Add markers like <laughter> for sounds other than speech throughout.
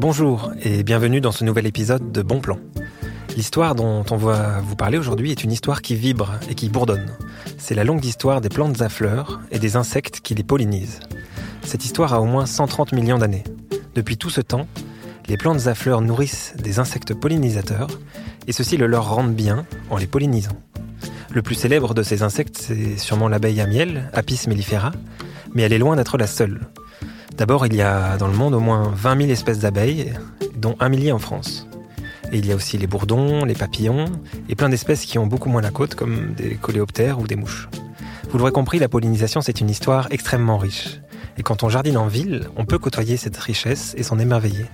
Bonjour et bienvenue dans ce nouvel épisode de Bon Plan. L'histoire dont on va vous parler aujourd'hui est une histoire qui vibre et qui bourdonne. C'est la longue histoire des plantes à fleurs et des insectes qui les pollinisent. Cette histoire a au moins 130 millions d'années. Depuis tout ce temps, les plantes à fleurs nourrissent des insectes pollinisateurs et ceux-ci le leur rendent bien en les pollinisant. Le plus célèbre de ces insectes, c'est sûrement l'abeille à miel, Apis mellifera, mais elle est loin d'être la seule. D'abord, il y a dans le monde au moins 20 000 espèces d'abeilles, dont un millier en France. Et il y a aussi les bourdons, les papillons, et plein d'espèces qui ont beaucoup moins la côte, comme des coléoptères ou des mouches. Vous l'aurez compris, la pollinisation, c'est une histoire extrêmement riche. Et quand on jardine en ville, on peut côtoyer cette richesse et s'en émerveiller.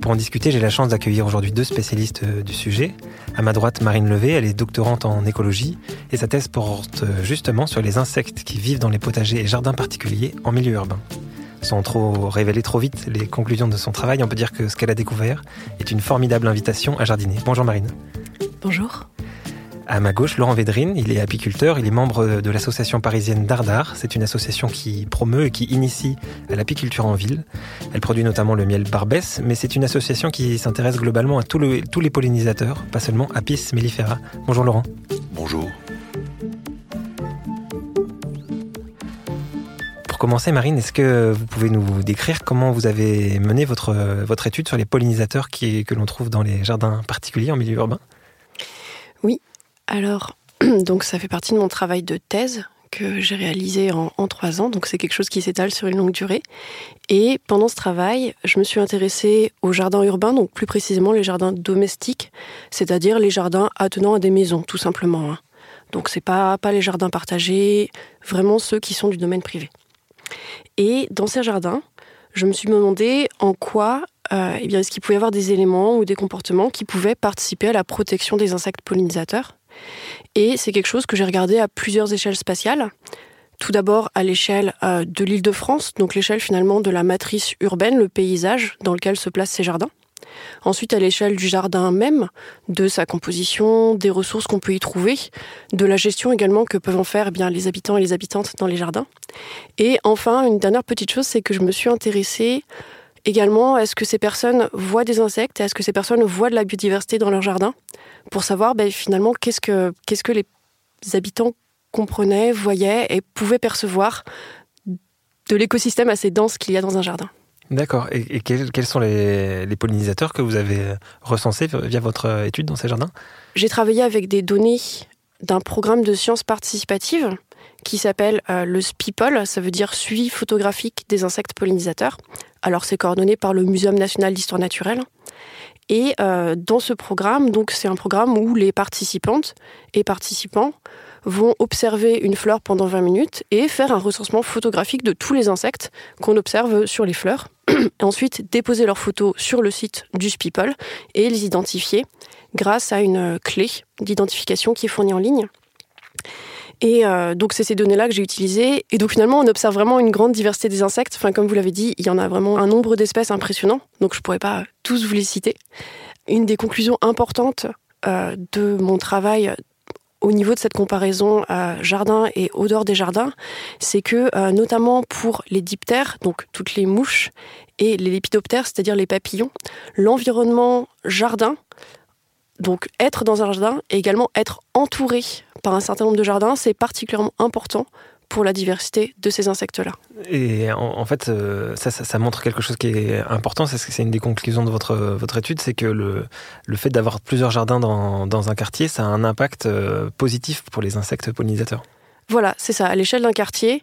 Pour en discuter, j'ai la chance d'accueillir aujourd'hui deux spécialistes euh, du sujet. À ma droite, Marine Levé, elle est doctorante en écologie et sa thèse porte euh, justement sur les insectes qui vivent dans les potagers et jardins particuliers en milieu urbain. Sans trop révéler trop vite les conclusions de son travail, on peut dire que ce qu'elle a découvert est une formidable invitation à jardiner. Bonjour Marine. Bonjour. À ma gauche, Laurent Védrine, il est apiculteur, il est membre de l'association parisienne Dardar. C'est une association qui promeut et qui initie à l'apiculture en ville. Elle produit notamment le miel Barbès, mais c'est une association qui s'intéresse globalement à tous les pollinisateurs, pas seulement Apis mellifera. Bonjour Laurent. Bonjour. Pour commencer, Marine, est-ce que vous pouvez nous décrire comment vous avez mené votre, votre étude sur les pollinisateurs que l'on trouve dans les jardins particuliers en milieu urbain? Oui, alors, <clears throat> donc ça fait partie de mon travail de thèse que j'ai réalisé en, trois ans, donc c'est quelque chose qui s'étale sur une longue durée. Et pendant ce travail, je me suis intéressée aux jardins urbains, donc plus précisément les jardins domestiques, c'est-à-dire les jardins attenant à des maisons, tout simplement. Hein. Donc c'est pas pas les jardins partagés, vraiment ceux qui sont du domaine privé. Et dans ces jardins, je me suis demandé en quoi euh, eh bien, est-ce qu'il pouvait y avoir des éléments ou des comportements qui pouvaient participer à la protection des insectes pollinisateurs et c'est quelque chose que j'ai regardé à plusieurs échelles spatiales. Tout d'abord à l'échelle euh, de l'île de France, donc l'échelle finalement de la matrice urbaine, le paysage dans lequel se placent ces jardins. Ensuite, à l'échelle du jardin même, de sa composition, des ressources qu'on peut y trouver, de la gestion également que peuvent en faire eh bien, les habitants et les habitantes dans les jardins. Et enfin, une dernière petite chose, c'est que je me suis intéressée également à ce que ces personnes voient des insectes, est-ce que ces personnes voient de la biodiversité dans leur jardin pour savoir ben, finalement qu'est-ce que, qu'est-ce que les habitants comprenaient, voyaient et pouvaient percevoir de l'écosystème assez dense qu'il y a dans un jardin. D'accord. Et, quels, sont les, pollinisateurs que vous avez recensés via votre étude dans ces jardins? J'ai travaillé avec des données d'un programme de sciences participatives qui s'appelle euh, le SPIPOL, ça veut dire suivi photographique des insectes pollinisateurs. Alors c'est coordonné par le Muséum national d'histoire naturelle. Et euh, dans ce programme, donc c'est un programme où les participantes et participants vont observer une fleur pendant 20 minutes et faire un recensement photographique de tous les insectes qu'on observe sur les fleurs. <clears throat> Ensuite, déposer leurs photos sur le site du People et les identifier grâce à une clé d'identification qui est fournie en ligne. Et euh, donc, c'est ces données-là que j'ai utilisées. Et donc, finalement, on observe vraiment une grande diversité des insectes. Enfin, comme vous l'avez dit, il y en a vraiment un nombre d'espèces impressionnant. Donc, je ne pourrais pas tous vous les citer. Une des conclusions importantes euh, de mon travail au niveau de cette comparaison euh, jardin et odeur des jardins, c'est que notamment pour les diptères, donc toutes les mouches, et les lépidoptères, c'est-à-dire les papillons, l'environnement jardin, donc être dans un jardin et également être entouré par un certain nombre de jardins, c'est particulièrement important pour la diversité de ces insectes-là. Et en, fait, euh, ça, ça, montre quelque chose qui est important, c'est c'est une des conclusions de votre, votre étude, c'est que le, le fait d'avoir plusieurs jardins dans, dans, un quartier, ça a un impact euh, positif pour les insectes pollinisateurs. Voilà, c'est ça. À l'échelle d'un quartier,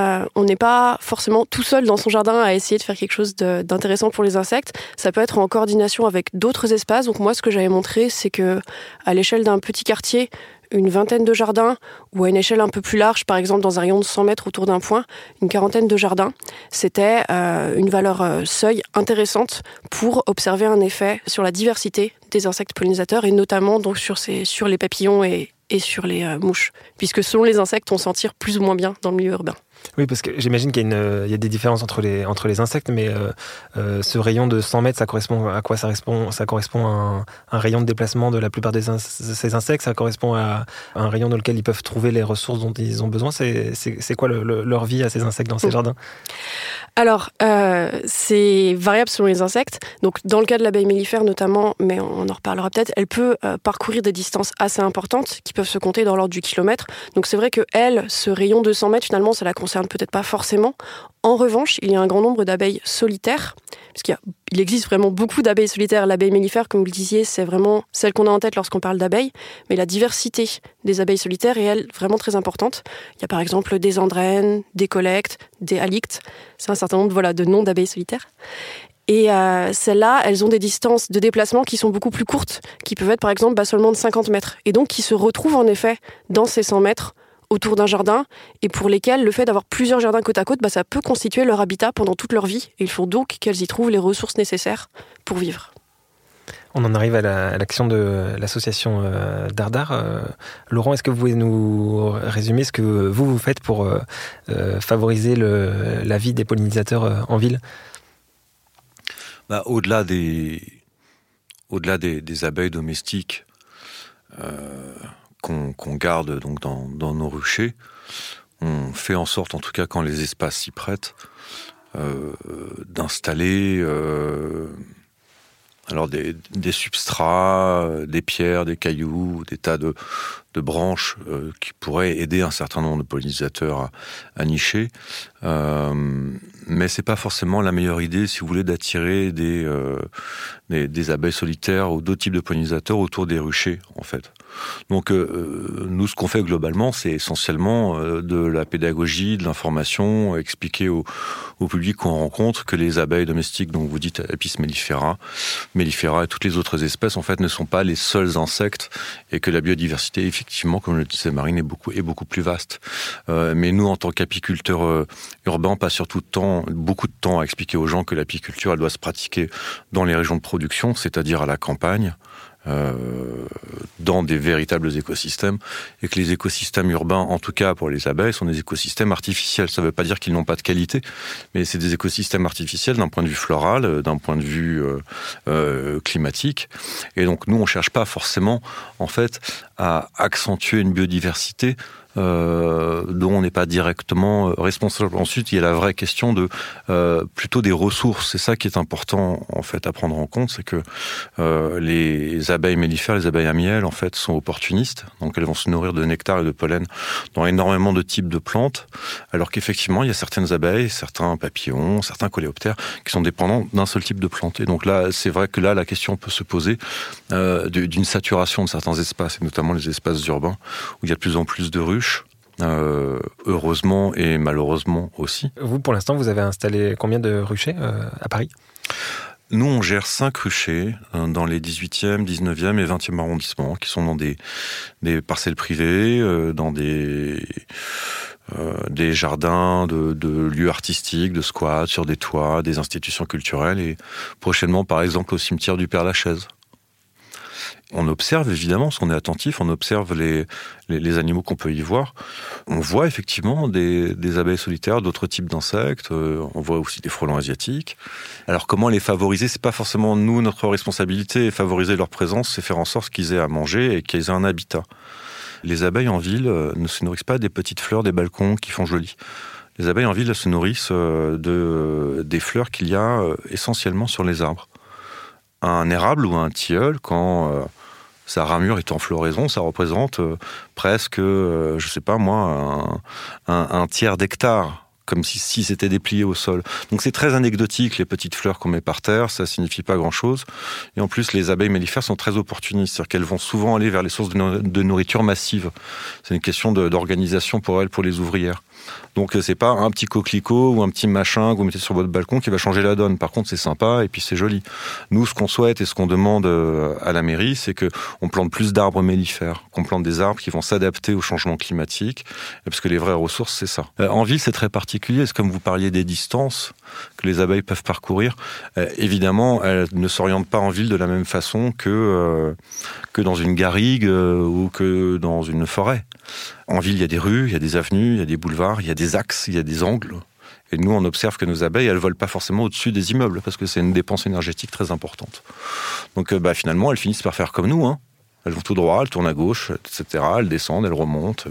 euh, on n'est pas forcément tout seul dans son jardin à essayer de faire quelque chose d'intéressant pour les insectes. Ça peut être en coordination avec d'autres espaces. Donc moi, ce que j'avais montré, c'est que à l'échelle d'un petit quartier, une vingtaine de jardins, ou à une échelle un peu plus large, par exemple dans un rayon de 100 mètres autour d'un point, une quarantaine de jardins, c'était euh, une valeur euh, seuil intéressante pour observer un effet sur la diversité des insectes pollinisateurs, et notamment donc sur, les papillons et, sur les mouches, puisque selon les insectes, on s'en tire plus ou moins bien dans le milieu urbain. Oui, parce que j'imagine qu'il y, y, a des différences entre les, entre les insectes, mais euh, euh, ce rayon de 100 mètres, ça correspond à quoi? Ça correspond, ça correspond à un, rayon de déplacement de la plupart de ces insectes, ça correspond à, un rayon dans lequel ils peuvent trouver les ressources dont ils ont besoin? C'est quoi leur vie à ces insectes dans ces mm. jardins? Alors, euh, c'est variable selon les insectes. Donc, dans le cas de l'abeille mellifère notamment, mais on en reparlera peut-être, elle peut euh, parcourir des distances assez importantes qui peuvent se compter dans l'ordre du kilomètre. Donc, c'est vrai que elle, ce rayon de 100 mètres, finalement, ça la concerne peut-être pas forcément. En revanche, il y a un grand nombre d'abeilles solitaires, parce qu'il il existe vraiment beaucoup d'abeilles solitaires. L'abeille mellifère, comme vous le disiez, c'est vraiment celle qu'on a en tête lorsqu'on parle d'abeilles, mais la diversité des abeilles solitaires est, elle, vraiment très importante. Il y a par exemple des andrènes, des collectes, des halictes. C'est un certain nombre voilà, de noms d'abeilles solitaires. Et euh, celles-là, elles ont des distances de déplacement qui sont beaucoup plus courtes, qui peuvent être par exemple bah, seulement de 50 mètres, et donc qui se retrouvent en effet dans ces 100 mètres autour d'un jardin et pour lesquels le fait d'avoir plusieurs jardins côte à côte, bah, ça peut constituer leur habitat pendant toute leur vie. Et il faut donc qu'elles y trouvent les ressources nécessaires pour vivre. On en arrive à l'action de l'association euh, Dardar. Euh, Laurent, est-ce que vous pouvez nous résumer ce que vous, vous faites pour euh, favoriser la vie des pollinisateurs en ville? Bah, Au-delà des, au -delà des, abeilles domestiques, qu'on garde donc dans, nos ruchers. On fait en sorte, en tout cas quand les espaces s'y prêtent, euh, d'installer euh, alors des, substrats, des pierres, des cailloux, des tas de, branches euh, qui pourraient aider un certain nombre de pollinisateurs à, nicher. mais c'est pas forcément la meilleure idée, si vous voulez, d'attirer des, des, abeilles solitaires ou d'autres types de pollinisateurs autour des ruchers, en fait. Donc euh, euh, nous, ce qu'on fait globalement, c'est essentiellement euh, de la pédagogie, de l'information, expliquer au, public qu'on rencontre que les abeilles domestiques, donc vous dites Apis mellifera, mellifera et toutes les autres espèces, en fait, ne sont pas les seuls insectes et que la biodiversité, effectivement, comme le disait Marine, est beaucoup, est beaucoup plus vaste. mais nous, en tant qu'apiculteurs urbains, on passe surtout temps, beaucoup de temps à expliquer aux gens que l'apiculture, doit se pratiquer dans les régions de production, c'est-à-dire à la campagne, euh, dans des véritables écosystèmes et que les écosystèmes urbains, en tout cas pour les abeilles, sont des écosystèmes artificiels. Ça ne veut pas dire qu'ils n'ont pas de qualité, mais c'est des écosystèmes artificiels d'un point de vue floral, euh, d'un point de vue euh, climatique. Et donc nous, on cherche pas forcément, en fait, à accentuer une biodiversité euh, dont on n'est pas directement euh, responsable. Ensuite, il y a la vraie question de euh, plutôt des ressources. C'est ça qui est important en fait à prendre en compte, c'est que les abeilles mellifères, les abeilles à miel, en fait, sont opportunistes. Donc, elles vont se nourrir de nectar et de pollen dans énormément de types de plantes, alors qu'effectivement, il y a certaines abeilles, certains papillons, certains coléoptères qui sont dépendants d'un seul type de plante. Et donc là, c'est vrai que là, la question peut se poser d'une saturation de certains espaces, et notamment les espaces urbains où il y a de plus en plus de ruches euh, heureusement et malheureusement aussi. Vous, pour l'instant, vous avez installé combien de ruchers euh, à Paris? Nous, on gère cinq ruchers euh, dans les 18e, 19e et 20e arrondissements, qui sont dans des, des parcelles privées, dans des, des jardins de, de, lieux artistiques, de squats, sur des toits, des institutions culturelles, et prochainement, par exemple, au cimetière du Père-Lachaise on observe évidemment, parce qu'on est attentif, on observe les, les, animaux qu'on peut y voir. On voit effectivement des, abeilles solitaires, d'autres types d'insectes. Euh, on voit aussi des frelons asiatiques. Alors comment les favoriser? C'est pas forcément nous notre responsabilité. Favoriser leur présence, c'est faire en sorte qu'ils aient à manger et qu'ils aient un habitat. Les abeilles en ville euh, ne se nourrissent pas des petites fleurs des balcons qui font joli. Les abeilles en ville se nourrissent euh, de, des fleurs qu'il y a essentiellement sur les arbres. Un érable ou un tilleul, quand sa ramure est en floraison, ça représente euh, presque, euh, je sais pas moi, un, tiers d'hectare comme si, si c'était déplié au sol. Donc c'est très anecdotique les petites fleurs qu'on met par terre, ça signifie pas grand-chose. Et en plus, les abeilles mellifères sont très opportunistes, c'est-à-dire qu'elles vont souvent aller vers les sources de, nourriture massive. C'est une question d'organisation pour elles, pour les ouvrières. Donc euh, c'est pas un petit coquelicot ou un petit machin que vous mettez sur votre balcon qui va changer la donne. Par contre, c'est sympa et puis c'est joli. Nous, ce qu'on souhaite et ce qu'on demande euh, à la mairie, c'est que on plante plus d'arbres mellifères, qu'on plante des arbres qui vont s'adapter au changement climatique, parce que les vraies ressources, c'est ça. Euh, en ville, c'est très particulier. C'est comme vous parliez des distances que les abeilles peuvent parcourir. évidemment, elles ne s'orientent pas en ville de la même façon que que dans une garrigue ou que dans une forêt. En ville, il y a des rues, il y a des avenues, il y a des boulevards, il y a des axes, il y a des angles. Et nous, on observe que nos abeilles, elles volent pas forcément au-dessus des immeubles, parce que c'est une dépense énergétique très importante. Donc, euh, bah, finalement, elles finissent par faire comme nous. Hein. Elles vont tout droit, elles tournent à gauche, etc. Elles descendent, elles remontent.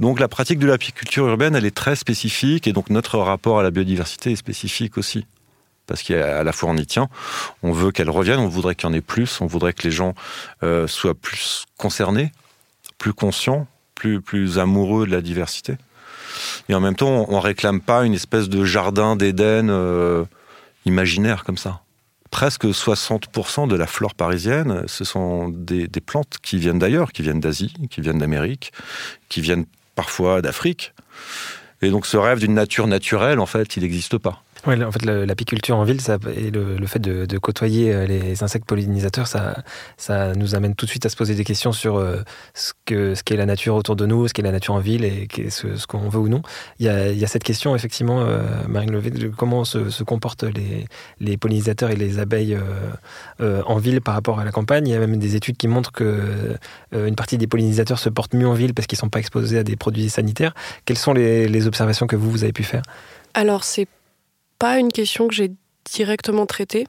Donc la pratique de l'apiculture urbaine, elle est très spécifique et donc notre rapport à la biodiversité est spécifique aussi. Parce qu'à la fois on y tient, on veut qu'elle revienne, on voudrait qu'il y en ait plus, on voudrait que les gens euh, soient plus concernés, plus conscients, plus, amoureux de la diversité. Et en même temps, on réclame pas une espèce de jardin d'Éden euh, imaginaire comme ça. Presque 60% de la flore parisienne, ce sont des, des plantes qui viennent d'ailleurs, qui viennent d'Asie, qui viennent d'Amérique, qui viennent parfois d'Afrique. Et donc ce rêve d'une nature naturelle, en fait, il n'existe pas. En fait, l'apiculture en ville ça, et le, fait de, côtoyer euh, les insectes pollinisateurs, ça, ça nous amène tout de suite à se poser des questions sur euh, ce qu'est ce la nature autour de nous, ce qu'est la nature en ville et ce, ce qu'on veut ou non. Il y, a, il y, a, cette question, effectivement, euh, Marine Levé, de comment se, se comportent les, les, pollinisateurs et les abeilles en ville par rapport à la campagne. Il y a même des études qui montrent que une partie des pollinisateurs se portent mieux en ville parce qu'ils ne sont pas exposés à des produits sanitaires. Quelles sont les, les observations que vous, vous avez pu faire? Alors, c'est pas une question que j'ai directement traitée.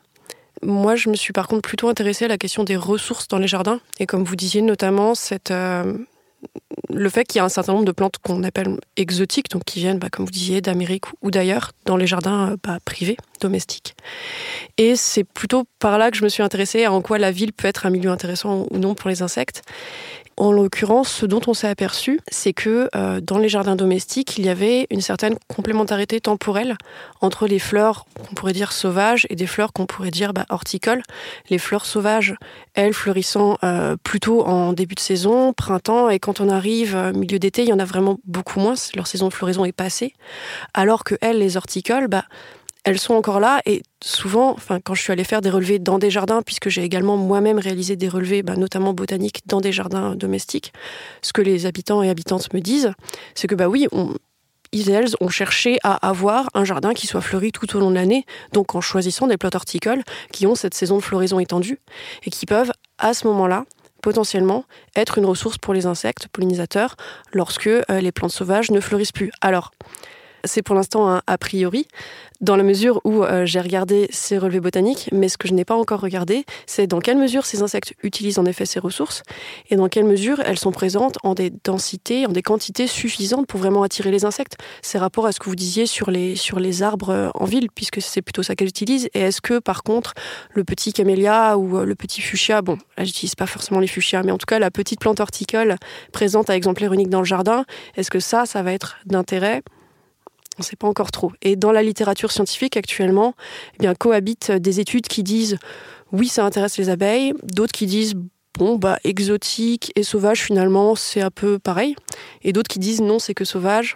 Moi, je me suis par contre plutôt intéressée à la question des ressources dans les jardins. Et comme vous disiez, notamment euh, le fait qu'il y a un certain nombre de plantes qu'on appelle exotiques, donc qui viennent, bah, comme vous disiez, d'Amérique ou d'ailleurs, dans les jardins euh, bah, privés, domestiques. Et c'est plutôt par là que je me suis intéressée à en quoi la ville peut être un milieu intéressant ou non pour les insectes. En l'occurrence, ce dont on s'est aperçu, c'est que euh, dans les jardins domestiques, il y avait une certaine complémentarité temporelle entre les fleurs qu'on pourrait dire sauvages et des fleurs qu'on pourrait dire bah, horticoles. Les fleurs sauvages, elles, fleurissant euh, plutôt en début de saison, printemps, et quand on arrive euh, milieu d'été, il y en a vraiment beaucoup moins. Leur saison de floraison est passée. Alors que elles, les horticoles, bah, elles sont encore là et souvent, quand je suis allée faire des relevés dans des jardins, puisque j'ai également moi-même réalisé des relevés, bah, notamment botaniques, dans des jardins domestiques, ce que les habitants et habitantes me disent, c'est que bah oui, ils et elles ont cherché à avoir un jardin qui soit fleuri tout au long de l'année, donc en choisissant des plantes horticoles qui ont cette saison de floraison étendue et qui peuvent, à ce moment-là, potentiellement être une ressource pour les insectes pollinisateurs lorsque euh, les plantes sauvages ne fleurissent plus. Alors, c'est pour l'instant un a priori, dans la mesure où euh, j'ai regardé ces relevés botaniques, mais ce que je n'ai pas encore regardé, c'est dans quelle mesure ces insectes utilisent en effet ces ressources et dans quelle mesure elles sont présentes en des densités, en des quantités suffisantes pour vraiment attirer les insectes. C'est rapport à ce que vous disiez sur les, sur les arbres euh, en ville, puisque c'est plutôt ça qu'elles utilisent. Et est-ce que par contre, le petit camélia ou euh, le petit fuchsia, bon, là j'utilise pas forcément les fuchsias, mais en tout cas la petite plante horticole présente à exemplaire unique dans le jardin, est-ce que ça, ça va être d'intérêt on ne sait pas encore trop. Et dans la littérature scientifique actuellement, eh bien, cohabitent des études qui disent oui, ça intéresse les abeilles, d'autres qui disent bon, bah, exotique et sauvage, finalement, c'est un peu pareil, et d'autres qui disent non, c'est que sauvage.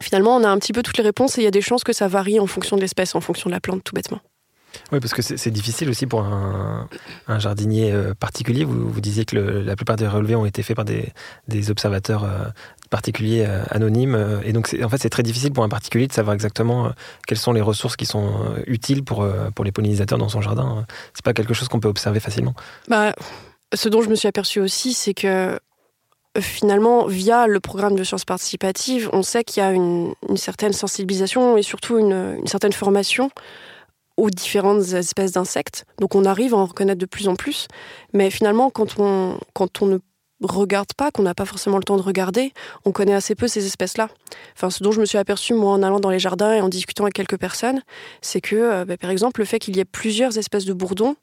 Finalement, on a un petit peu toutes les réponses et il y a des chances que ça varie en fonction de l'espèce, en fonction de la plante, tout bêtement. Oui, parce que c'est difficile aussi pour un, jardinier euh, particulier. Vous, vous disiez que la plupart des relevés ont été faits par des, observateurs euh, particuliers euh. Et donc, en fait, c'est très difficile pour un particulier de savoir exactement quelles sont les ressources qui sont utiles pour, pour les pollinisateurs dans son jardin. C'est pas quelque chose qu'on peut observer facilement. Bah, ce dont je me suis aperçu aussi, c'est que finalement, via le programme de sciences participatives, on sait qu'il y a une, certaine sensibilisation et surtout une, une certaine formation aux différentes espèces d'insectes. Donc on arrive à en reconnaître de plus en plus. Mais finalement, quand on, quand on ne regarde pas, qu'on n'a pas forcément le temps de regarder, on connaît assez peu ces espèces-là. Enfin, ce dont je me suis aperçu, moi, en allant dans les jardins et en discutant avec quelques personnes, c'est que, euh, bah, par exemple, le fait qu'il y ait plusieurs espèces de bourdons,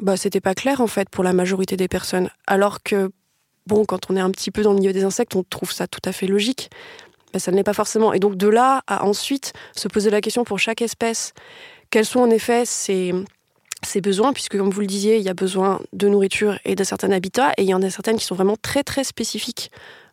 bah, c'était pas clair, en fait, pour la majorité des personnes. Alors que, bon, quand on est un petit peu dans le milieu des insectes, on trouve ça tout à fait logique. Mais ça ne l'est pas forcément. Et donc, de là à ensuite se poser la question pour chaque espèce, quels sont en effet ces, besoins, puisque comme vous le disiez, il y a besoin de nourriture et d'un certain habitat, et il y en a certaines qui sont vraiment très très spécifiques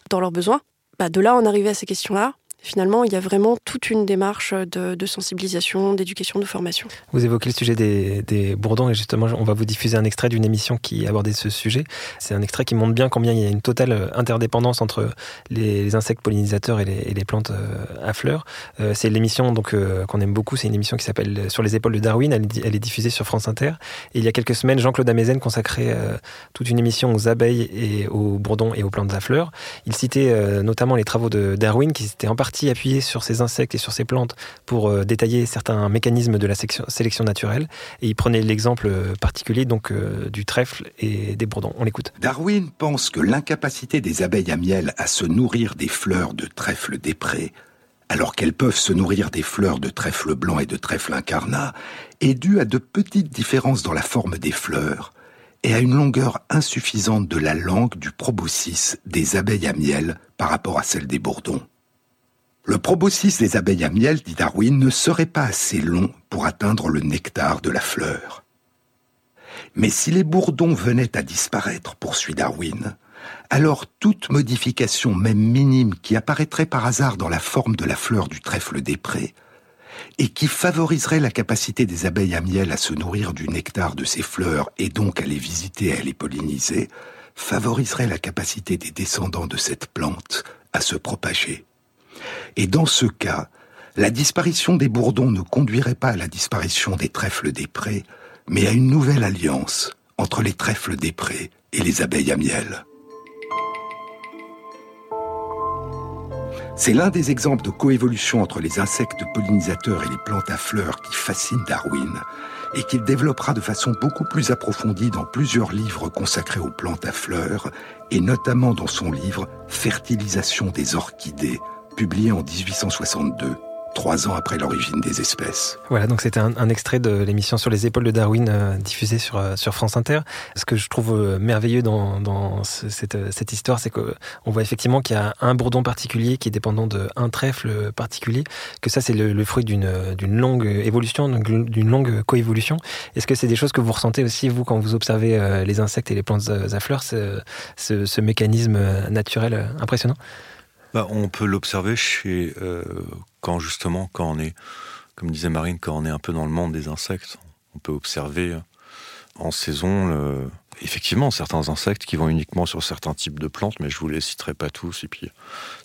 dans leurs besoins. Bah, de là, en arriver à ces questions-là, finalement, il y a vraiment toute une démarche de, sensibilisation, d'éducation, de formation. Vous évoquez le sujet des, bourdons et justement, on va vous diffuser un extrait d'une émission qui abordait ce sujet. C'est un extrait qui montre bien combien il y a une totale interdépendance entre les, insectes pollinisateurs et les, plantes euh, à fleurs. Euh, c'est l'émission donc euh, qu'on aime beaucoup. C'est une émission qui s'appelle Sur les épaules de Darwin. Elle, est diffusée sur France Inter. Et il y a quelques semaines, Jean-Claude Amezen consacrait toute une émission aux abeilles et aux bourdons et aux plantes à fleurs. Il citait notamment les travaux de Darwin qui s'étaient en partie partie sur ces insectes et sur ces plantes pour euh, détailler certains mécanismes de la sélection naturelle. Et il prenait l'exemple particulier donc du trèfle et des bourdons. On l'écoute. Darwin pense que l'incapacité des abeilles à miel à se nourrir des fleurs de trèfle des prés alors qu'elles peuvent se nourrir des fleurs de trèfle blanc et de trèfle incarnat, est due à de petites différences dans la forme des fleurs et à une longueur insuffisante de la langue du proboscis des abeilles à miel par rapport à celle des bourdons. Le proboscis des abeilles à miel, dit Darwin, ne serait pas assez long pour atteindre le nectar de la fleur. Mais si les bourdons venaient à disparaître, poursuit Darwin, alors toute modification, même minime, qui apparaîtrait par hasard dans la forme de la fleur du trèfle des prés, et qui favoriserait la capacité des abeilles à miel à se nourrir du nectar de ces fleurs et donc à les visiter et à les polliniser, favoriserait la capacité des descendants de cette plante à se propager. Et dans ce cas, la disparition des bourdons ne conduirait pas à la disparition des trèfles des prés, mais à une nouvelle alliance entre les trèfles des prés et les abeilles à miel. C'est l'un des exemples de coévolution entre les insectes pollinisateurs et les plantes à fleurs qui fascine Darwin et qu'il développera de façon beaucoup plus approfondie dans plusieurs livres consacrés aux plantes à fleurs et notamment dans son livre Fertilisation des orchidées, publié en 1862 trois ans après l'origine des espèces. Voilà, donc c'était un, extrait de l'émission sur les épaules de Darwin euh, diffusée sur, euh, sur France Inter. Ce que je trouve euh, merveilleux dans, cette, histoire, c'est qu'on voit effectivement qu'il y a un bourdon particulier qui est dépendant d'un trèfle particulier, que ça c'est le, fruit d'une longue évolution, d'une longue coévolution. Est-ce que c'est des choses que vous ressentez aussi, vous, quand vous observez les insectes et les plantes à fleurs, ce mécanisme naturel impressionnant? Bah, on peut l'observer chez euh, quand justement quand on est, comme disait Marine, quand on est un peu dans le monde des insectes, on peut observer euh, en saison effectivement certains insectes qui vont uniquement sur certains types de plantes, mais je vous les citerai pas tous et puis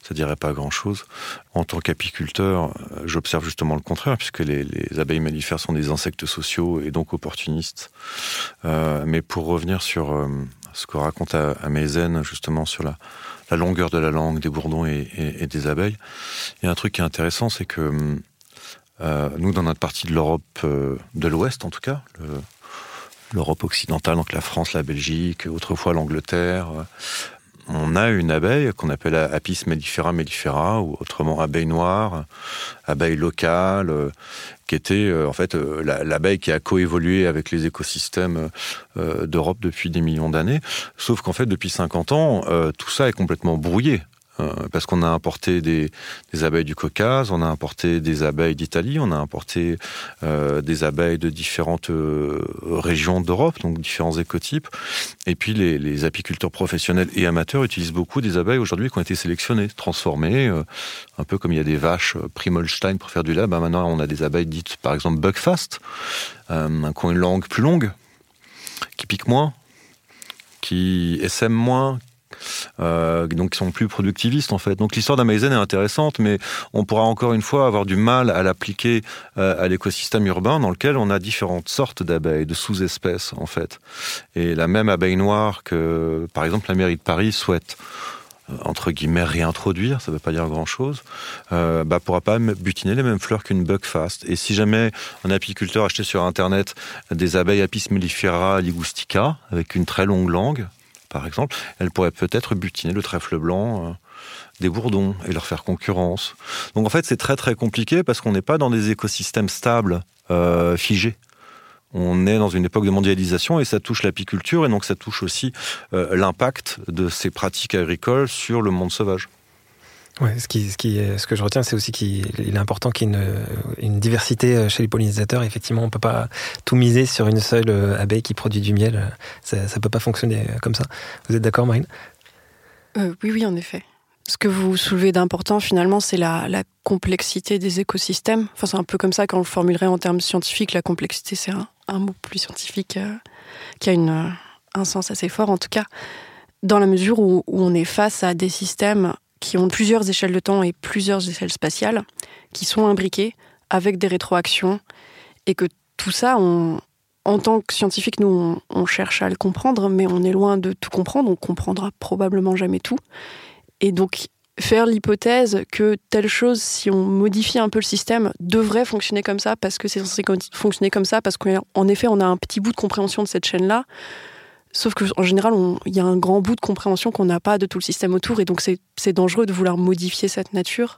ça dirait pas grand chose. En tant qu'apiculteur, euh, j'observe justement le contraire puisque les, abeilles mellifères sont des insectes sociaux et donc opportunistes. mais pour revenir sur ce que raconte à, à justement sur la longueur de la langue des bourdons et, des abeilles. Il y a un truc qui est intéressant, c'est que euh, nous, dans notre partie de l'Europe euh, de l'Ouest, en tout cas, l'Europe occidentale, donc la France, la Belgique, autrefois l'Angleterre, on a une abeille qu'on appelle Apis mellifera mellifera, ou autrement abeille noire, abeille locale, euh, qui était euh, en fait euh, l'abeille qui a coévolué avec les écosystèmes d'Europe depuis des millions d'années. Sauf qu'en fait, depuis 50 ans, tout ça est complètement brouillé. Euh, parce qu'on a importé des, abeilles du Caucase, on a importé des abeilles d'Italie, on a importé euh, des abeilles de différentes euh, régions d'Europe, donc différents écotypes. Et puis les, apiculteurs professionnels et amateurs utilisent beaucoup des abeilles aujourd'hui qui ont été sélectionnées, transformées, un peu comme il y a des vaches Primolstein pour faire du lait. Ben maintenant, on a des abeilles dites, par exemple, Buckfast, qui ont une langue plus longue, qui piquent moins, qui essaiment moins, euh, donc qui sont plus productivistes en fait. Donc l'histoire d'Amazen est intéressante, mais on pourra encore une fois avoir du mal à l'appliquer euh, à l'écosystème urbain dans lequel on a différentes sortes d'abeilles, de sous-espèces en fait. Et la même abeille noire que, par exemple, la mairie de Paris souhaite euh, entre guillemets réintroduire, ça ne veut pas dire grand-chose, euh, bah, pourra pas butiner les mêmes fleurs qu'une buckfast. Et si jamais un apiculteur achetait sur Internet des abeilles Apis mellifera ligustica, avec une très longue langue, par exemple, elle pourrait peut-être butiner le trèfle blanc euh, des bourdons et leur faire concurrence. Donc en fait, c'est très très compliqué parce qu'on n'est pas dans des écosystèmes stables, euh, figés. On est dans une époque de mondialisation et ça touche l'apiculture et donc ça touche aussi euh, l'impact de ces pratiques agricoles sur le monde sauvage. Ce, que je retiens, c'est aussi qu'il est important qu'il y ait une, diversité chez les pollinisateurs. Effectivement, on ne peut pas tout miser sur une seule euh, abeille qui produit du miel. Ça ne peut pas fonctionner comme ça. Vous êtes d'accord, Marine? Euh, Oui, oui, en effet. Ce que vous soulevez d'important, finalement, c'est la, complexité des écosystèmes. Enfin, c'est un peu comme ça qu'on le formulerait en termes scientifiques. La complexité, c'est un, mot plus scientifique euh, qui a une, un sens assez fort, en tout cas, dans la mesure où on est face à des systèmes qui ont plusieurs échelles de temps et plusieurs échelles spatiales, qui sont imbriquées avec des rétroactions, et que tout ça, on, en tant que scientifique, nous, on, cherche à le comprendre, mais on est loin de tout comprendre, on comprendra probablement jamais tout. Et donc, faire l'hypothèse que telle chose, si on modifie un peu le système, devrait fonctionner comme ça parce que c'est censé fonctionner comme ça parce qu'en effet, on a un petit bout de compréhension de cette chaîne-là. Sauf qu'en général, il y a un grand bout de compréhension qu'on n'a pas de tout le système autour, et donc c'est dangereux de vouloir modifier cette nature.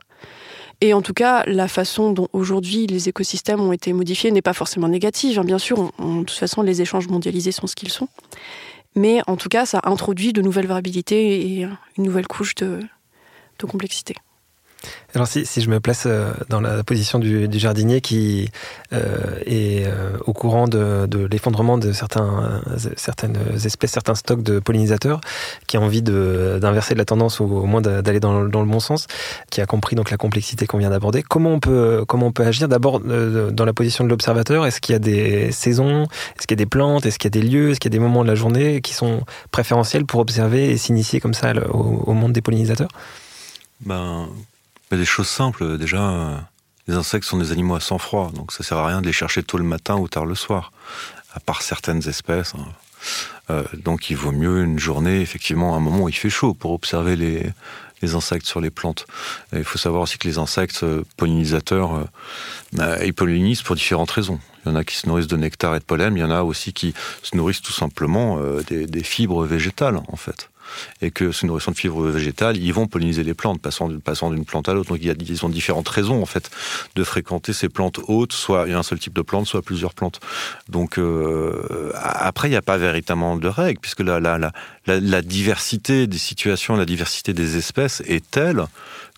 Et en tout cas, la façon dont aujourd'hui les écosystèmes ont été modifiés n'est pas forcément négative. Hein. Bien sûr, de toute façon, les échanges mondialisés sont ce qu'ils sont. Mais en tout cas, ça introduit de nouvelles variabilités et une nouvelle couche de complexité. Alors si, je me place euh, dans la position du, jardinier qui euh, est euh, au courant de, l'effondrement de certaines espèces, certains stocks de pollinisateurs, qui a envie d'inverser la tendance ou au moins d'aller dans, dans, le bon sens, qui a compris donc la complexité qu'on vient d'aborder, comment on peut comment on peut agir? D'abord dans la position de l'observateur, est-ce qu'il y a des saisons, est-ce qu'il y a des plantes, est-ce qu'il y a des lieux, est-ce qu'il y a des moments de la journée qui sont préférentiels pour observer et s'initier comme ça au, au monde des pollinisateurs? Ben, des choses simples. Déjà, les insectes sont des animaux à sang froid, donc ça sert à rien de les chercher tôt le matin ou tard le soir, à part certaines espèces. Hein. Euh, donc il vaut mieux une journée, effectivement, un moment où il fait chaud pour observer les, les insectes sur les plantes. il faut savoir aussi que les insectes euh, pollinisateurs, euh, bah, ils pollinisent pour différentes raisons. Il y en a qui se nourrissent de nectar et de pollen, il y en a aussi qui se nourrissent tout simplement des, fibres végétales, en fait et que se nourrissant de fibres végétales, ils vont polliniser les plantes, passant, passant d'une plante à l'autre. Donc il y a, ils ont différentes raisons en fait de fréquenter ces plantes hautes, soit un seul type de plante, soit plusieurs plantes. Donc euh, après, il n'y a pas véritablement de règles, puisque la, la, la, la, diversité des situations, la diversité des espèces est telle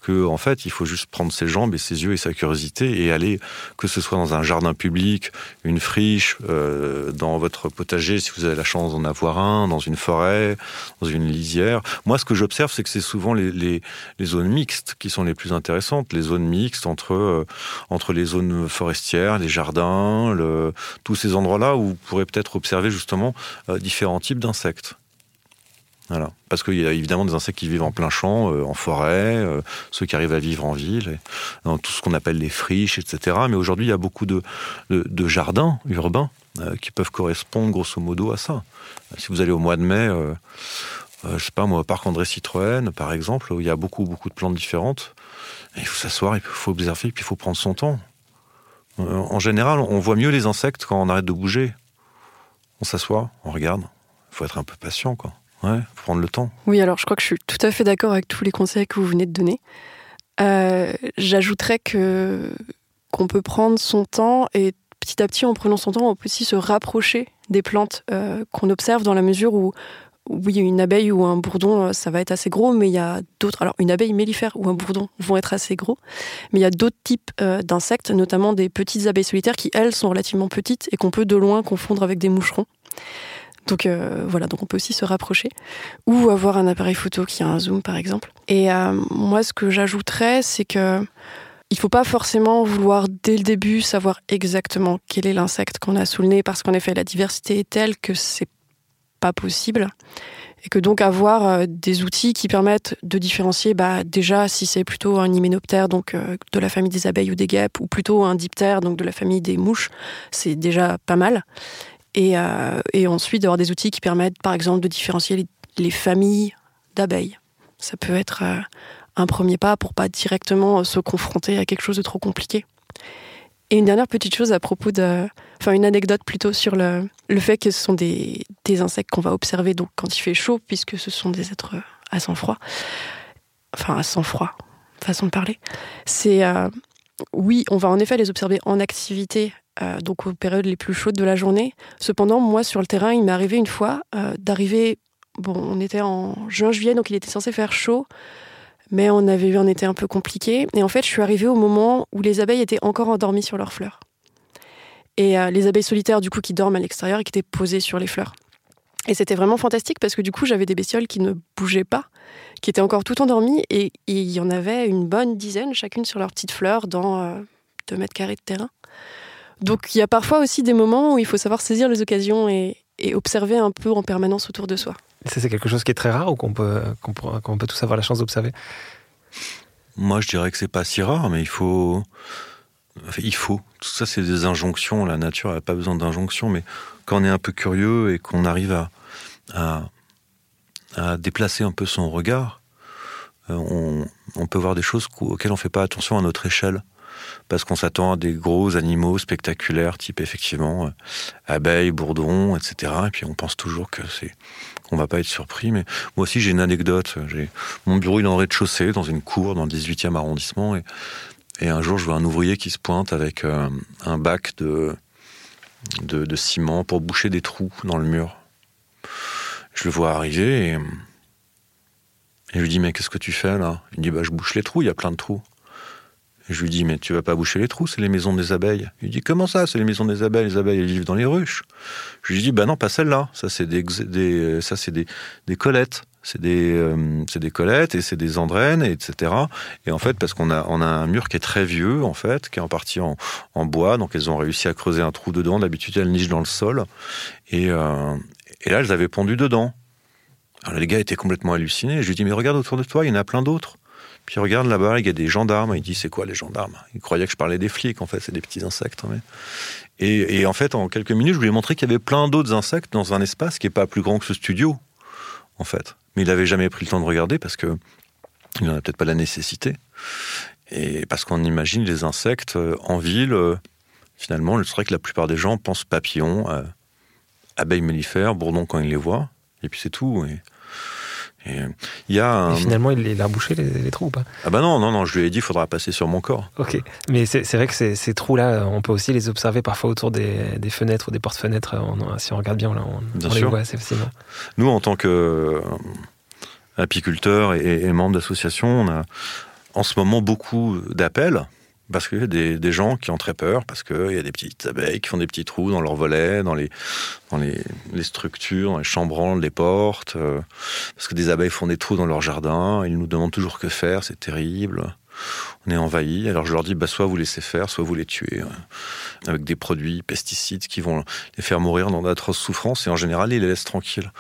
que en fait, il faut juste prendre ses jambes et ses yeux et sa curiosité et aller, que ce soit dans un jardin public, une friche, euh, dans votre potager, si vous avez la chance d'en avoir un, dans une forêt, dans une lisière. Moi, ce que j'observe, c'est que c'est souvent les, les, les, zones mixtes qui sont les plus intéressantes, les zones mixtes entre euh, entre les zones forestières, les jardins, le, tous ces endroits-là où vous pourrez peut-être observer justement euh, différents types d'insectes. Voilà. Parce qu'il y a évidemment des insectes qui vivent en plein champ, euh, en forêt, euh, ceux qui arrivent à vivre en ville, dans tout ce qu'on appelle les friches, etc. Mais aujourd'hui, il y a beaucoup de, jardins urbains euh, qui peuvent correspondre grosso modo à ça. Si vous allez au mois de mai, je sais pas moi, au parc André Citroën, par exemple, où il y a beaucoup, beaucoup de plantes différentes, il faut s'asseoir, il faut observer, puis il faut prendre son temps. en général, on voit mieux les insectes quand on arrête de bouger. On s'assoit, on regarde. Il faut être un peu patient, quoi. Ouais, prendre le temps. Oui, alors je crois que je suis tout à fait d'accord avec tous les conseils que vous venez de donner. Euh, j'ajouterais que qu'on peut prendre son temps et petit à petit, en prenant son temps, on peut aussi se rapprocher des plantes euh, qu'on observe dans la mesure où, oui, une abeille ou un bourdon, euh, ça va être assez gros, mais il y a d'autres. Alors, une abeille mellifère ou un bourdon vont être assez gros, mais il y a d'autres types d'insectes, notamment des petites abeilles solitaires qui, elles, sont relativement petites et qu'on peut de loin confondre avec des moucherons. Donc euh, voilà, donc on peut aussi se rapprocher ou avoir un appareil photo qui a un zoom par exemple. Et euh, moi, ce que j'ajouterais, c'est que il faut pas forcément vouloir dès le début savoir exactement quel est l'insecte qu'on a sous le nez parce qu'en effet la diversité est telle que c'est pas possible et que donc avoir euh, des outils qui permettent de différencier bah, déjà si c'est plutôt un hyménoptère donc de la famille des abeilles ou des guêpes ou plutôt un diptère donc de la famille des mouches c'est déjà pas mal euh, et, ensuite d'avoir des outils qui permettent, par exemple, de différencier les, familles d'abeilles. Ça peut être euh, un premier pas pour pas directement euh, se confronter à quelque chose de trop compliqué. Et une dernière petite chose à propos de, enfin une anecdote plutôt sur le, le fait que ce sont des, des insectes qu'on va observer donc quand il fait chaud, puisque ce sont des êtres à sang froid, enfin à sang froid, façon de parler. C'est oui, on va en effet les observer en activité euh, donc aux périodes les plus chaudes de la journée. Cependant, moi, sur le terrain, il m'est arrivé une fois euh, d'arriver. Bon, on était en juin-juillet, donc il était censé faire chaud, mais on avait eu un été un peu compliqué. Et en fait, je suis arrivée au moment où les abeilles étaient encore endormies sur leurs fleurs. Et euh, les abeilles solitaires, du coup, qui dorment à l'extérieur et qui étaient posées sur les fleurs. Et c'était vraiment fantastique parce que du coup, j'avais des bestioles qui ne bougeaient pas, qui étaient encore tout endormies, et il y en avait une bonne dizaine, chacune sur leurs petites fleurs, dans 2 mètres carrés de terrain. Donc il y a parfois aussi des moments où il faut savoir saisir les occasions et, observer un peu en permanence autour de soi. Ça, c'est quelque chose qui est très rare ou qu'on peut, qu'on peut tous avoir la chance d'observer? Moi, je dirais que c'est pas si rare, mais il faut. il faut. Tout ça, c'est des injonctions. La nature n'a pas besoin d'injonctions, mais quand on est un peu curieux et qu'on arrive à, à, déplacer un peu son regard, on, on, peut voir des choses auxquelles on ne fait pas attention à notre échelle parce qu'on s'attend à des gros animaux spectaculaires, type effectivement euh, abeilles, bourdons, etc. Et puis on pense toujours que c'est qu'on va pas être surpris. Mais moi aussi j'ai une anecdote. Mon bureau il est en rez-de-chaussée dans une cour dans le 18e arrondissement et, et un jour je vois un ouvrier qui se pointe avec euh, un bac de, de, ciment pour boucher des trous dans le mur. Je le vois arriver et, je lui dis mais qu'est-ce que tu fais là? Il dit bah je bouche les trous, il y a plein de trous. Je lui dis, mais tu vas pas boucher les trous, c'est les maisons des abeilles. Il dit, comment ça, c'est les maisons des abeilles? Les abeilles, elles vivent dans les ruches. Je lui dis, bah non, pas celle-là. Ça, c'est des, des, ça, c'est des, des collettes. C'est des, euh, des collettes et c'est des andrènes, etc. Et en fait, parce qu'on a, on a un mur qui est très vieux, en fait, qui est en partie en, en bois, donc elles ont réussi à creuser un trou dedans. D'habitude, elles nichent dans le sol. Et, euh, et là, elles avaient pondu dedans. Alors les gars étaient complètement hallucinés. Je lui dis, mais regarde autour de toi, il y en a plein d'autres. Puis il regarde là-bas, il y a des gendarmes. Il dit c'est quoi les gendarmes? Il croyait que je parlais des flics. En fait, c'est des petits insectes. Hein. Et, en fait, en quelques minutes, je lui ai montré qu'il y avait plein d'autres insectes dans un espace qui est pas plus grand que ce studio, en fait. Mais il n'avait jamais pris le temps de regarder parce que il n'en a peut-être pas la nécessité. Et parce qu'on imagine les insectes euh, en ville, euh, finalement, c'est vrai que la plupart des gens pensent papillons, euh, abeilles mellifères, bourdons quand ils les voient, et puis c'est tout. Et, il y a un... Et finalement, il les a bouchés, les, les, trous ou pas? Ah bah non, non, non, je lui ai dit, il faudra passer sur mon corps. Ok, mais c'est vrai que ces, ces trous-là, on peut aussi les observer parfois autour des, des fenêtres ou des portes-fenêtres. Si on regarde bien, là, on, bien on les voit assez facilement. Nous, en tant que apiculteurs et, et membres d'associations, on a en ce moment beaucoup d'appels parce qu'il y a des, gens qui ont très peur, parce qu'il y a des petites abeilles qui font des petits trous dans leurs volets, dans les structures, dans les chambranles, les portes, euh, parce que des abeilles font des trous dans leur jardin, ils nous demandent toujours que faire, c'est terrible. On est envahi, alors je leur dis bah, soit vous laissez faire, soit vous les tuez, euh, avec des produits pesticides qui vont les faire mourir dans d'atroces souffrances, et en général ils les laissent tranquilles.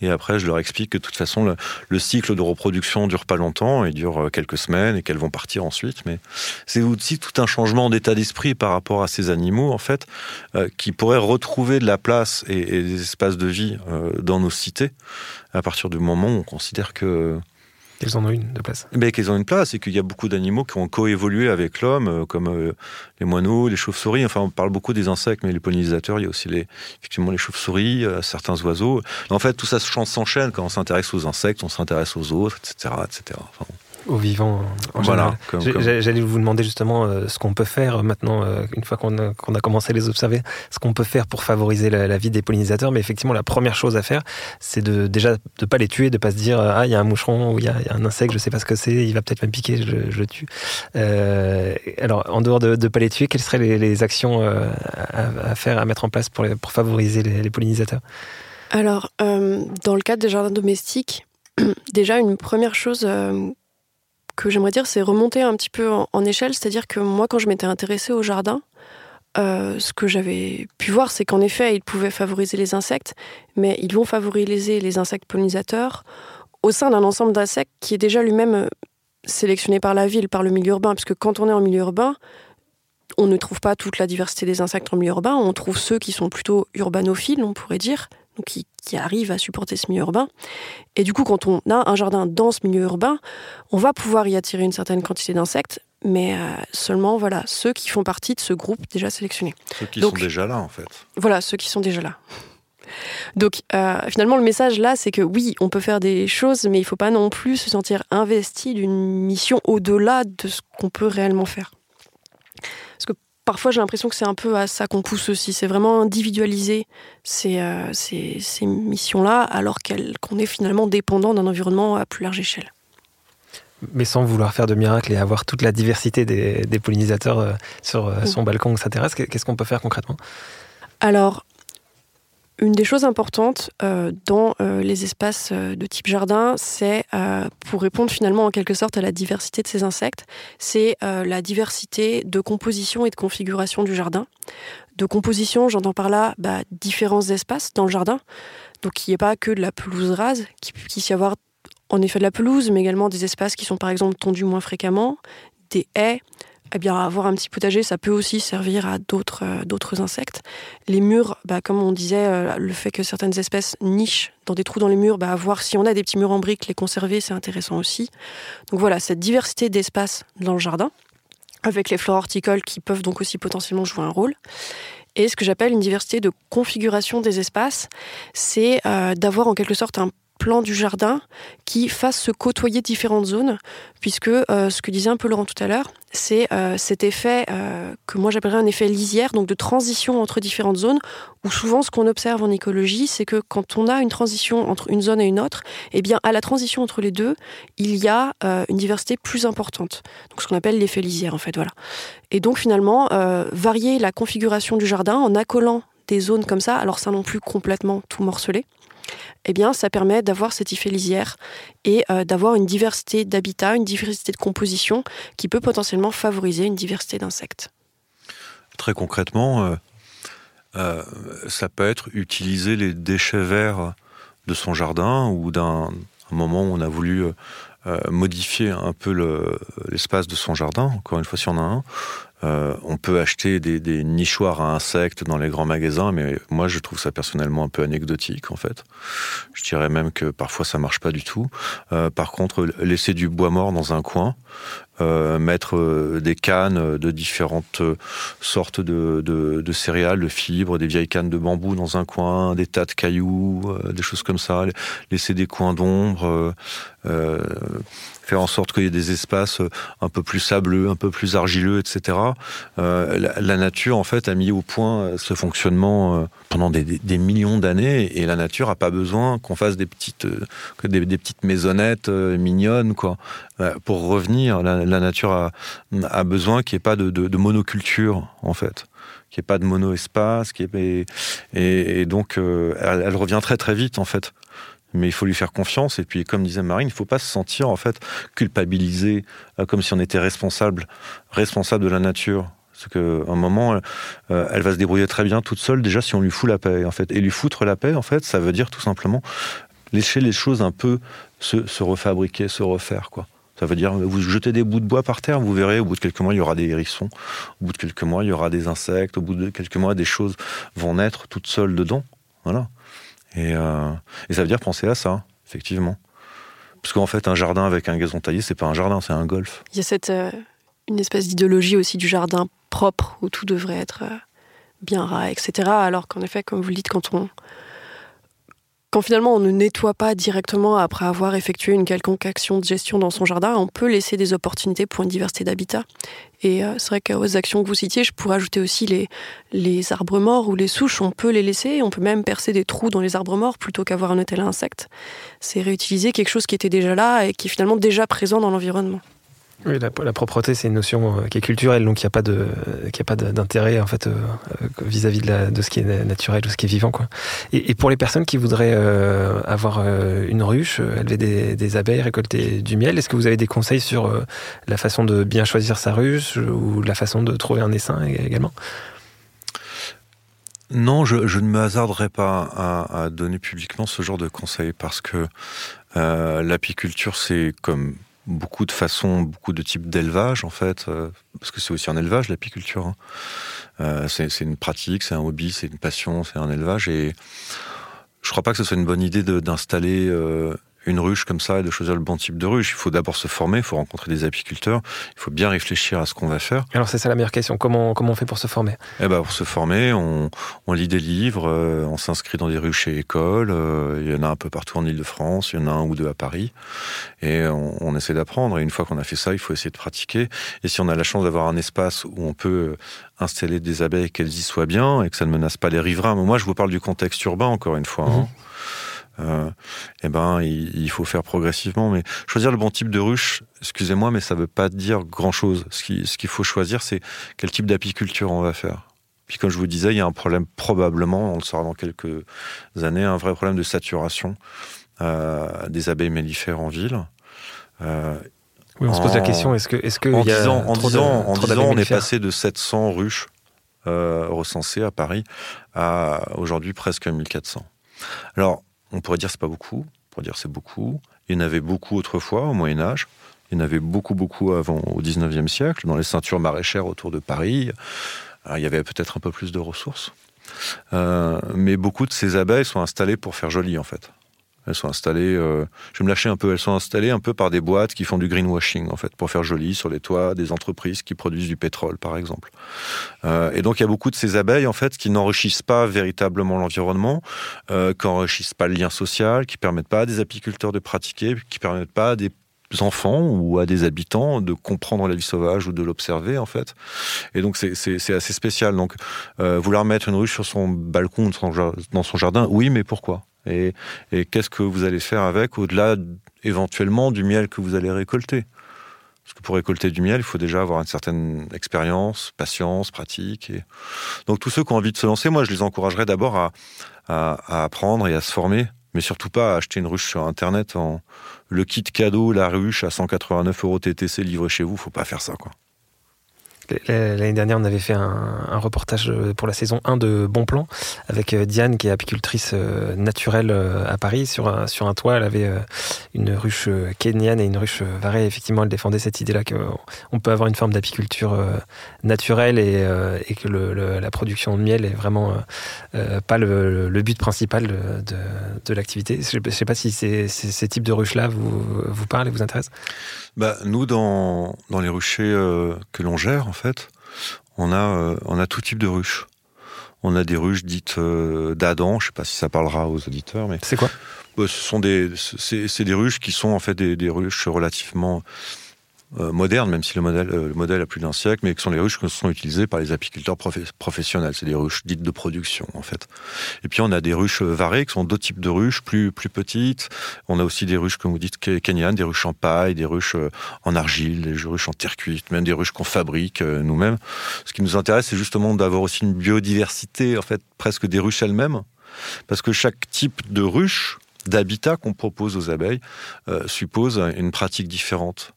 Et après, je leur explique que de toute façon, le, le cycle de reproduction dure pas longtemps, il dure quelques semaines et qu'elles vont partir ensuite. Mais c'est aussi tout un changement d'état d'esprit par rapport à ces animaux, en fait, euh, qui pourraient retrouver de la place et, des espaces de vie euh, dans nos cités à partir du moment où on considère que Qu'elles en ont une place. Mais qu'elles ont une place et qu'il y a beaucoup d'animaux qui ont coévolué avec l'homme, euh, comme euh, les moineaux, les chauves-souris. Enfin, on parle beaucoup des insectes, mais les pollinisateurs, il y a aussi les, effectivement les chauves-souris, euh, certains oiseaux. En fait, tout ça s'enchaîne quand on s'intéresse aux insectes, on s'intéresse aux autres, etc., etc. aux vivants en voilà, général. J'allais vous demander justement euh, ce qu'on peut faire maintenant, euh, une fois qu'on a, qu a, commencé à les observer, ce qu'on peut faire pour favoriser la, la, vie des pollinisateurs. Mais effectivement, la première chose à faire, c'est de déjà de pas les tuer, de pas se dire ah il y a un moucheron ou il y, y, a un insecte, je sais pas ce que c'est, il va peut-être me piquer, je, je, le tue. Euh, alors en dehors de, de pas les tuer, quelles seraient les, les actions euh, à, à, faire, à mettre en place pour, les, pour favoriser les, les pollinisateurs? Alors dans le cadre des jardins domestiques, <clears throat> déjà une première chose que j'aimerais dire, c'est remonter un petit peu en, échelle. C'est-à-dire que moi, quand je m'étais intéressée au jardin, euh, ce que j'avais pu voir, c'est qu'en effet, ils pouvaient favoriser les insectes, mais ils vont favoriser les insectes pollinisateurs au sein d'un ensemble d'insectes qui est déjà lui-même sélectionné par la ville, par le milieu urbain, puisque quand on est en milieu urbain, on ne trouve pas toute la diversité des insectes en milieu urbain, on trouve ceux qui sont plutôt urbanophiles, on pourrait dire, donc qui, qui arrivent à supporter ce milieu urbain. Et du coup, quand on a un jardin dans ce milieu urbain, on va pouvoir y attirer une certaine quantité d'insectes, mais euh, seulement voilà ceux qui font partie de ce groupe déjà sélectionné. Ceux qui Donc, sont déjà là, en fait. Voilà, ceux qui sont déjà là. Donc euh, finalement, le message là, c'est que oui, on peut faire des choses, mais il ne faut pas non plus se sentir investi d'une mission au-delà de ce qu'on peut réellement faire parfois j'ai l'impression que c'est un peu à ça qu'on pousse aussi. C'est vraiment individualiser ces, euh, ces, ces missions-là, alors qu'on qu est finalement dépendant d'un environnement à plus large échelle. Mais sans vouloir faire de miracle et avoir toute la diversité des, des pollinisateurs euh, sur euh, son mmh. balcon ou sa terrasse, qu'est-ce qu'on peut faire concrètement? Alors, une des choses importantes euh, dans euh, les espaces euh, de type jardin, c'est pour répondre finalement en quelque sorte à la diversité de ces insectes, c'est la diversité de composition et de configuration du jardin. De composition, j'entends par là bah, différents espaces dans le jardin, donc il n'y ait pas que de la pelouse rase, qu'il puisse y avoir en effet de la pelouse, mais également des espaces qui sont par exemple tondus moins fréquemment, des haies, eh bien, avoir un petit potager, ça peut aussi servir à d'autres euh, insectes. Les murs, bah, comme on disait, euh, le fait que certaines espèces nichent dans des trous dans les murs, bah, voir si on a des petits murs en briques, les conserver, c'est intéressant aussi. Donc voilà, cette diversité d'espaces dans le jardin, avec les fleurs horticoles qui peuvent donc aussi potentiellement jouer un rôle. Et ce que j'appelle une diversité de configuration des espaces, c'est euh, d'avoir en quelque sorte un plan du jardin qui fasse se côtoyer différentes zones, puisque euh, ce que disait un peu Laurent tout à l'heure, c'est euh, cet effet euh, que moi j'appellerais un effet lisière, donc de transition entre différentes zones, où souvent ce qu'on observe en écologie, c'est que quand on a une transition entre une zone et une autre, eh bien à la transition entre les deux, il y a une diversité plus importante. Donc ce qu'on appelle l'effet lisière en fait, voilà. Et donc finalement, varier la configuration du jardin en accolant des zones comme ça, alors ça non plus complètement tout morcelé, eh bien, ça permet d'avoir cette effet lisière et euh, d'avoir une diversité d'habitats, une diversité de composition qui peut potentiellement favoriser une diversité d'insectes. Très concrètement, euh, euh, ça peut être utiliser les déchets verts de son jardin ou d'un moment où on a voulu modifier un peu l'espace de son jardin, encore une fois si on a un, euh, on peut acheter des, nichoirs à insectes dans les grands magasins, mais moi je trouve ça personnellement un peu anecdotique en fait. Je dirais même que parfois ça marche pas du tout. Euh, par contre, laisser du bois mort dans un coin, euh, mettre des cannes de différentes sortes de, céréales, de fibres, des vieilles cannes de bambou dans un coin, des tas de cailloux, des choses comme ça, laisser des coins d'ombre faire en sorte qu'il y ait des espaces euh, un peu plus sableux, un peu plus argileux, etc. Euh, la, nature, en fait, a mis au point euh, ce fonctionnement pendant des, millions d'années, et la nature n'a pas besoin qu'on fasse des petites, des, petites maisonnettes mignonnes, quoi. Pour revenir, la, nature a, besoin qu'il n'y ait pas de, monoculture, en fait qu'il n'y ait pas de mono-espace, et, et, donc elle, elle, revient très très vite en fait mais il faut lui faire confiance. Et puis, comme disait Marine, il ne faut pas se sentir en fait culpabilisé, euh, comme si on était responsable, responsable de la nature. Parce qu'à un moment, euh, elle va se débrouiller très bien toute seule, déjà si on lui fout la paix, en fait. Et lui foutre la paix, en fait, ça veut dire tout simplement laisser les choses un peu se, refabriquer, se refaire, quoi. Ça veut dire, vous jetez des bouts de bois par terre, vous verrez, au bout de quelques mois, il y aura des hérissons. Au bout de quelques mois, il y aura des insectes. Au bout de quelques mois, des choses vont naître toutes seules dedans. Voilà. Euh, et, ça veut dire penser à ça, effectivement. Parce qu'en fait, un jardin avec un gazon taillé, c'est pas un jardin, c'est un golf. Il y a cette, euh, une espèce d'idéologie aussi du jardin propre, où tout devrait être euh, bien ras, etc. Alors qu'en effet, comme vous le dites, quand on, quand finalement on ne nettoie pas directement après avoir effectué une quelconque action de gestion dans son jardin, on peut laisser des opportunités pour une diversité d'habitats. Et euh, c'est vrai qu'aux actions que vous citiez, je pourrais ajouter aussi les, les arbres morts ou les souches, on peut les laisser, on peut même percer des trous dans les arbres morts plutôt qu'avoir un hôtel à insectes. C'est réutiliser quelque chose qui était déjà là et qui est finalement déjà présent dans l'environnement. La, propreté, c'est une notion euh, qui est culturelle, donc il n'y a pas d'intérêt en fait euh, vis-à-vis de, ce qui est naturel, de ce qui est vivant. Et, pour les personnes qui voudraient euh, avoir une ruche, élever des, abeilles, récolter du miel, est-ce que vous avez des conseils sur la façon de bien choisir sa ruche ou la façon de trouver un essaim également? Non, je, ne me hasarderai pas à, donner publiquement ce genre de conseils parce que l'apiculture, c'est comme beaucoup de façons, beaucoup de types d'élevage en fait, euh, parce que c'est aussi un élevage l'apiculture. Hein. Euh, c'est une pratique, c'est un hobby, c'est une passion, c'est un élevage et je crois pas que ce soit une bonne idée d'installer euh, une ruche comme ça et de choisir le bon type de ruche. Il faut d'abord se former, il faut rencontrer des apiculteurs, il faut bien réfléchir à ce qu'on va faire. Alors c'est ça la meilleure question, comment, comment on fait pour se former? Eh ben, Pour se former, on, on lit des livres, euh, on s'inscrit dans des ruches et écoles, euh, il y en a un peu partout en Ile-de-France, il y en a un ou deux à Paris, et on, on essaie d'apprendre. Et une fois qu'on a fait ça, il faut essayer de pratiquer. Et si on a la chance d'avoir un espace où on peut installer des abeilles, qu'elles y soient bien, et que ça ne menace pas les riverains, moi je vous parle du contexte urbain encore une fois. Hein. Euh, eh ben, il, faut faire progressivement. Mais choisir le bon type de ruche, excusez-moi, mais ça ne veut pas dire grand-chose. Ce qu'il ce qu'il faut choisir, c'est quel type d'apiculture on va faire. Puis comme je vous disais, il y a un problème probablement, on le saura dans quelques années, un vrai problème de saturation euh, des abeilles mellifères en ville. Euh, oui, on se pose la question, est-ce que... Est-ce que en, disant, en, disant, en disant, on est passé de 700 ruches euh, recensées à Paris à aujourd'hui presque 1400. Alors, on pourrait dire c'est pas beaucoup, on pourrait dire c'est beaucoup. Il y en avait beaucoup autrefois, au Moyen Âge. Il y en avait beaucoup, beaucoup avant, au 19e siècle, dans les ceintures maraîchères autour de Paris. il y avait peut-être un peu plus de ressources. Euh, mais beaucoup de ces abeilles sont installées pour faire joli, en fait. Elles sont installées, euh, je vais me lâcher un peu, elles sont installées un peu par des boîtes qui font du greenwashing, en fait, pour faire joli sur les toits des entreprises qui produisent du pétrole, par exemple. Euh, et donc, il y a beaucoup de ces abeilles, en fait, qui n'enrichissent pas véritablement l'environnement, euh, qui n'enrichissent pas le lien social, qui permettent pas à des apiculteurs de pratiquer, qui permettent pas à des enfants ou à des habitants de comprendre la vie sauvage ou de l'observer en fait. Et donc c'est assez spécial. Donc vouloir mettre une ruche sur son balcon dans son jardin, oui, mais pourquoi? Et, qu'est-ce que vous allez faire avec, au-delà éventuellement du miel que vous allez récolter? Parce que pour récolter du miel, il faut déjà avoir une certaine expérience, patience, pratique. Donc tous ceux qui ont envie de se lancer, moi je les encouragerais d'abord à, apprendre et à se former, mais surtout pas à acheter une ruche sur Internet en le kit cadeau, la ruche à 189 euros TTC livré chez vous. Faut pas faire ça. L'année dernière, on avait fait un, reportage euh, pour la saison 1 de Bon Plan avec euh, Diane, qui est apicultrice euh, naturelle à Paris. Sur un, toit, elle avait une ruche kenyane et une ruche varée. Effectivement, elle défendait cette idée-là qu'on peut avoir une forme d'apiculture naturelle et, que la production de miel est vraiment pas le, but principal de, l'activité. Je ne sais pas si ces types de ruches-là vous, parlent et vous intéressent? Bah, nous, dans, dans les ruchers que l'on gère, en fait, on a, euh, on a tout type de ruches. On a des ruches dites euh, d'Adam, je ne sais pas si ça parlera aux auditeurs, mais c'est quoi? Bah, Ce sont des, c'est des ruches qui sont en fait des, des ruches relativement euh, modernes, même si le modèle, euh, le modèle a plus d'un siècle, mais qui sont les ruches qui sont utilisées par les apiculteurs professionnels. C'est des ruches dites de production, en fait. Et puis on a des ruches varées, qui sont d'autres types de ruches, plus, plus petites. On a aussi des ruches, comme vous dites, kenyanes, des ruches en paille, des ruches euh, en argile, des ruches en terre cuite, même des ruches qu'on fabrique nous-mêmes. Ce qui nous intéresse, c'est justement d'avoir aussi une biodiversité, en fait, presque des ruches elles-mêmes. Parce que chaque type de ruche, d'habitat qu'on propose aux abeilles, suppose une pratique différente.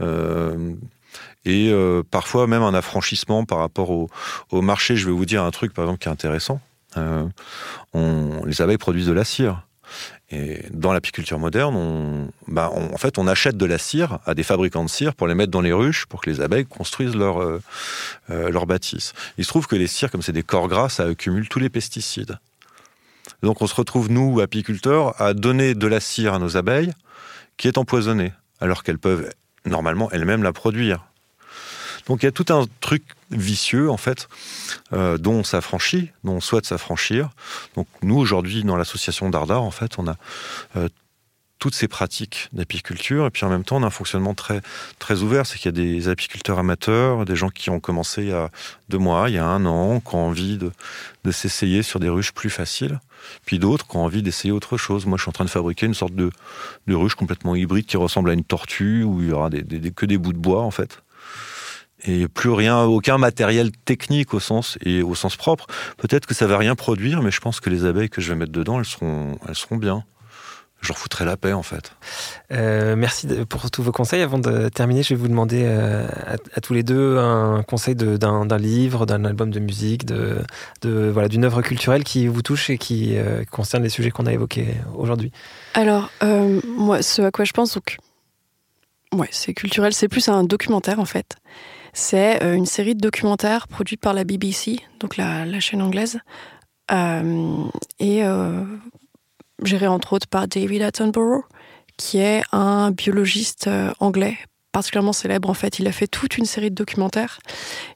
Euh, et euh, parfois même un affranchissement par rapport au, marché. Je vais vous dire un truc, par exemple, qui est intéressant. Euh, on, les abeilles produisent de la cire. Et dans l'apiculture moderne, on, bah en fait, on achète de la cire à des fabricants de cire pour les mettre dans les ruches pour que les abeilles construisent leur, euh, leur bâtisse. Il se trouve que les cires, comme c'est des corps gras, ça accumule tous les pesticides. Donc on se retrouve, nous, apiculteurs, à donner de la cire à nos abeilles qui est empoisonnée, alors qu'elles peuvent normalement elles-mêmes la produire. Donc il y a tout un truc vicieux en fait euh, dont on s'affranchit, dont on souhaite s'affranchir. Donc nous aujourd'hui dans l'association Dardar en fait on a euh, toutes ces pratiques d'apiculture et puis en même temps on a un fonctionnement très très ouvert, c'est qu'il y a des apiculteurs amateurs, des gens qui ont commencé il y a deux mois, il y a un an, qui ont envie de, de s'essayer sur des ruches plus faciles puis d'autres qui ont envie d'essayer autre chose. Moi, je suis en train de fabriquer une sorte de, de ruche complètement hybride qui ressemble à une tortue, où il y aura des, que des bouts de bois, en fait. Et plus rien, aucun matériel technique au sens et au sens propre. Peut-être que ça va rien produire, mais je pense que les abeilles que je vais mettre dedans, elles seront, elles seront bien je leur foutrais la paix en fait. Euh, merci pour tous vos conseils. Avant de terminer, je vais vous demander euh, à, tous les deux un conseil d'un livre, d'un album de musique, de, de voilà d'une œuvre culturelle qui vous touche et qui euh, concerne les sujets qu'on a évoqués aujourd'hui. Alors moi, ce à quoi je pense, donc, ouais, c'est culturel, c'est plus un documentaire en fait. C'est une série de documentaires produits par la BBC, donc la, la chaîne anglaise. et géré entre autres par David Attenborough, qui est un biologiste euh, anglais particulièrement célèbre en fait. Il a fait toute une série de documentaires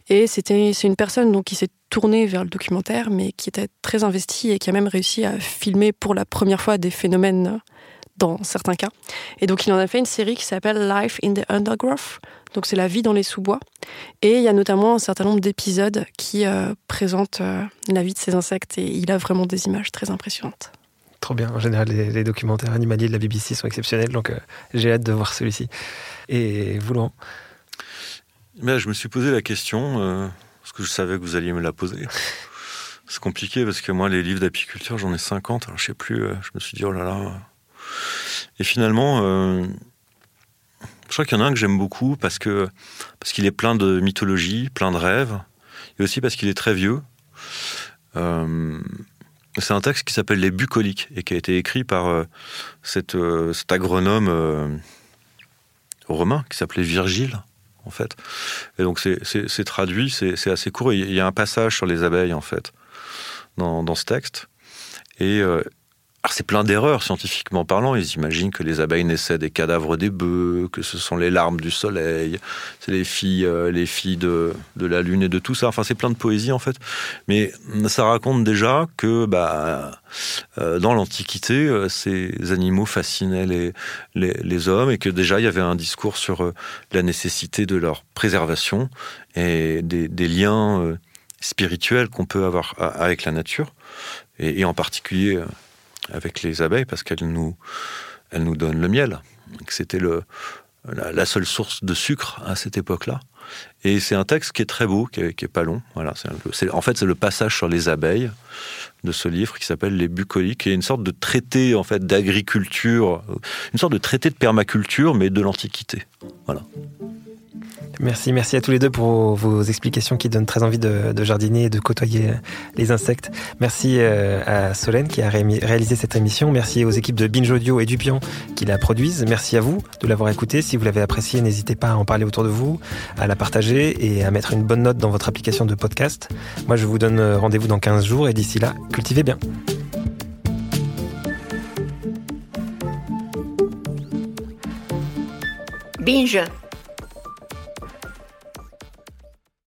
et c'est une personne donc qui s'est tournée vers le documentaire, mais qui était très investie et qui a même réussi à filmer pour la première fois des phénomènes dans certains cas. Et donc il en a fait une série qui s'appelle Life in the Undergrowth. Donc c'est la vie dans les sous-bois. Et il y a notamment un certain nombre d'épisodes qui euh, présentent euh, la vie de ces insectes et il a vraiment des images très impressionnantes. Trop bien. En général, les, documentaires animaliers de la BBC sont exceptionnels, donc euh, j'ai hâte de voir celui-ci. Et vous, Laurent? Mais Je me suis posé la question, euh, parce que je savais que vous alliez me la poser. <laughs> C'est compliqué parce que moi, les livres d'apiculture, j'en ai 50, alors je sais plus, euh, je me suis dit, oh là là. Et finalement, je crois qu'il y en a un que j'aime beaucoup parce que parce qu'il est plein de mythologie, plein de rêves, et aussi parce qu'il est très vieux. C'est un texte qui s'appelle Les bucoliques et qui a été écrit par euh, cette, euh, cet agronome euh, romain qui s'appelait Virgile, en fait. Et donc c'est traduit, c'est assez court. Il y a un passage sur les abeilles, en fait, dans, dans ce texte. Et, alors c'est plein d'erreurs scientifiquement parlant. Ils imaginent que les abeilles naissaient des cadavres des bœufs, que ce sont les larmes du soleil, c'est les filles, euh, les filles de, la lune et de tout ça. Enfin, c'est plein de poésie en fait. Mais ça raconte déjà que bah, euh, dans l'Antiquité, euh, ces animaux fascinaient les, hommes et que déjà il y avait un discours sur la nécessité de leur préservation et des, liens spirituels qu'on peut avoir avec la nature et en particulier avec les abeilles parce qu'elles nous, elles nous donnent le miel. C'était la, seule source de sucre à cette époque-là. Et c'est un texte qui est très beau, qui est, pas long. Voilà, c'est, en fait, c'est le passage sur les abeilles de ce livre qui s'appelle Les bucoliques, qui est une sorte de traité en fait d'agriculture, une sorte de traité de permaculture, mais de l'Antiquité. Voilà. Merci, merci à tous les deux pour vos explications qui donnent très envie de, jardiner et de côtoyer les insectes. Merci euh, à Solène qui a réalisé cette émission. Merci aux équipes de Binge Audio et Dupion qui la produisent. Merci à vous de l'avoir écouté. Si vous l'avez apprécié, n'hésitez pas à en parler autour de vous, à la partager et à mettre une bonne note dans votre application de podcast. Moi, je vous donne rendez-vous dans 15 jours et d'ici là, cultivez bien. Binge